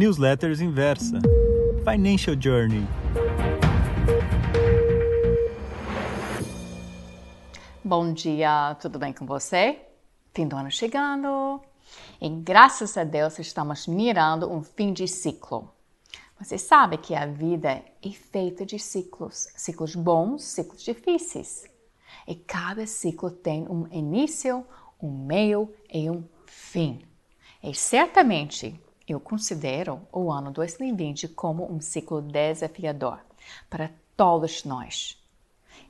Newsletters Inversa. Financial Journey. Bom dia, tudo bem com você? Fim do ano chegando e graças a Deus estamos mirando um fim de ciclo. Você sabe que a vida é feita de ciclos, ciclos bons, ciclos difíceis. E cada ciclo tem um início, um meio e um fim. E certamente eu considero o ano 2020 como um ciclo desafiador para todos nós.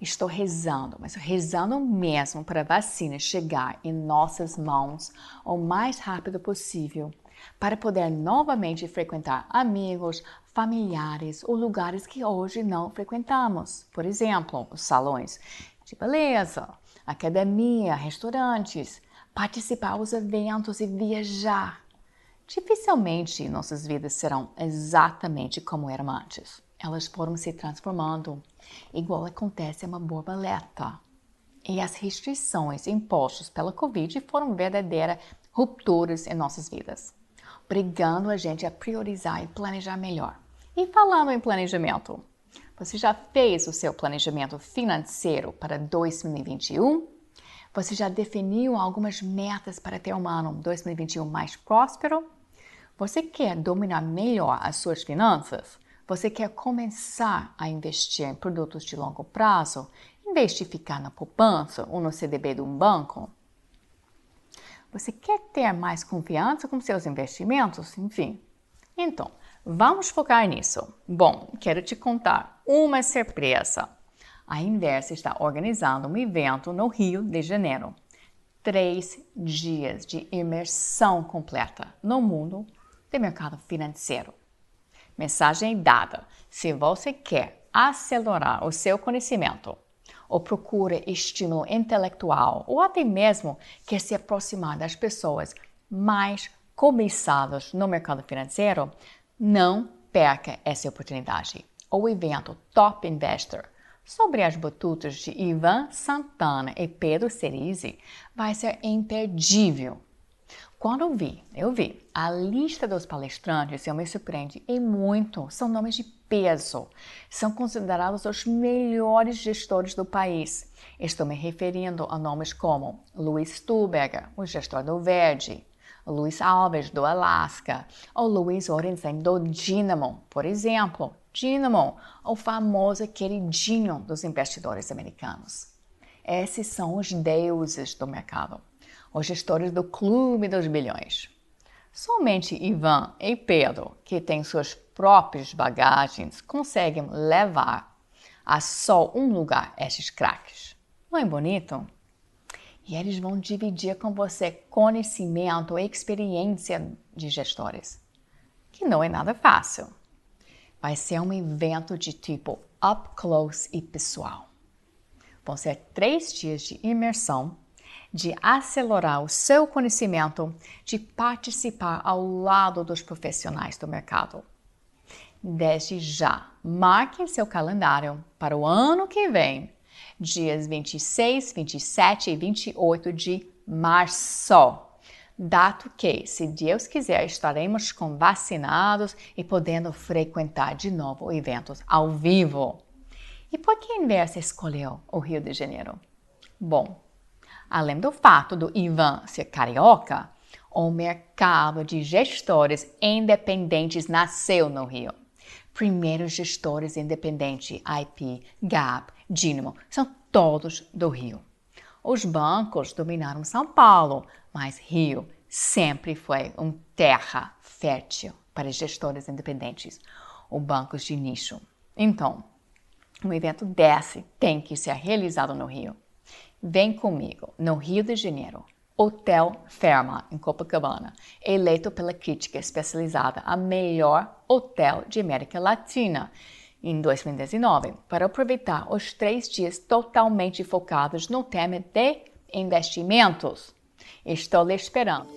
Estou rezando, mas rezando mesmo para a vacina chegar em nossas mãos o mais rápido possível, para poder novamente frequentar amigos, familiares ou lugares que hoje não frequentamos. Por exemplo, os salões de beleza, academia, restaurantes, participar dos eventos e viajar. Dificilmente nossas vidas serão exatamente como eram antes. Elas foram se transformando, igual acontece a uma borboleta. E as restrições impostas pela Covid foram verdadeiras rupturas em nossas vidas, obrigando a gente a priorizar e planejar melhor. E falando em planejamento, você já fez o seu planejamento financeiro para 2021? Você já definiu algumas metas para ter um ano 2021 mais próspero? Você quer dominar melhor as suas finanças? Você quer começar a investir em produtos de longo prazo, em vez de ficar na poupança ou no CDB de um banco? Você quer ter mais confiança com seus investimentos? Enfim. Então, vamos focar nisso. Bom, quero te contar uma surpresa. A Inversa está organizando um evento no Rio de Janeiro. Três dias de imersão completa no mundo de mercado financeiro. Mensagem dada: se você quer acelerar o seu conhecimento, ou procura estímulo intelectual, ou até mesmo quer se aproximar das pessoas mais cobiçadas no mercado financeiro, não perca essa oportunidade. O evento Top Investor sobre as batutas de Ivan Santana e Pedro Cerise vai ser imperdível. Quando eu vi, eu vi a lista dos palestrantes, eu me surpreende e muito. São nomes de peso. São considerados os melhores gestores do país. Estou me referindo a nomes como Luiz Stuberger, o gestor do Verde, Luiz Alves, do Alaska, ou Luiz Orenstein, do Dynamo, por exemplo. Dynamo, o famoso queridinho dos investidores americanos. Esses são os deuses do mercado os gestores do Clube dos Bilhões. Somente Ivan e Pedro, que têm suas próprias bagagens, conseguem levar a só um lugar esses craques. Não é bonito? E eles vão dividir com você conhecimento e experiência de gestores, que não é nada fácil. Vai ser um evento de tipo up close e pessoal. Vão ser três dias de imersão de acelerar o seu conhecimento, de participar ao lado dos profissionais do mercado. Desde já, marque seu calendário para o ano que vem, dias 26, 27 e 28 de março. Dado que, se Deus quiser, estaremos com vacinados e podendo frequentar de novo eventos ao vivo. E por que Inversa escolheu o Rio de Janeiro? Bom, Além do fato do Ivan ser carioca, o mercado de gestores independentes nasceu no Rio. Primeiros gestores independentes, IP, Gap, Dynamo, são todos do Rio. Os bancos dominaram São Paulo, mas Rio sempre foi uma terra fértil para gestores independentes, ou bancos de nicho. Então, um evento desse tem que ser realizado no Rio. Vem comigo, no Rio de Janeiro. Hotel Ferma, em Copacabana, eleito pela crítica especializada a melhor hotel de América Latina em 2019, para aproveitar os três dias totalmente focados no tema de investimentos. Estou lhe esperando.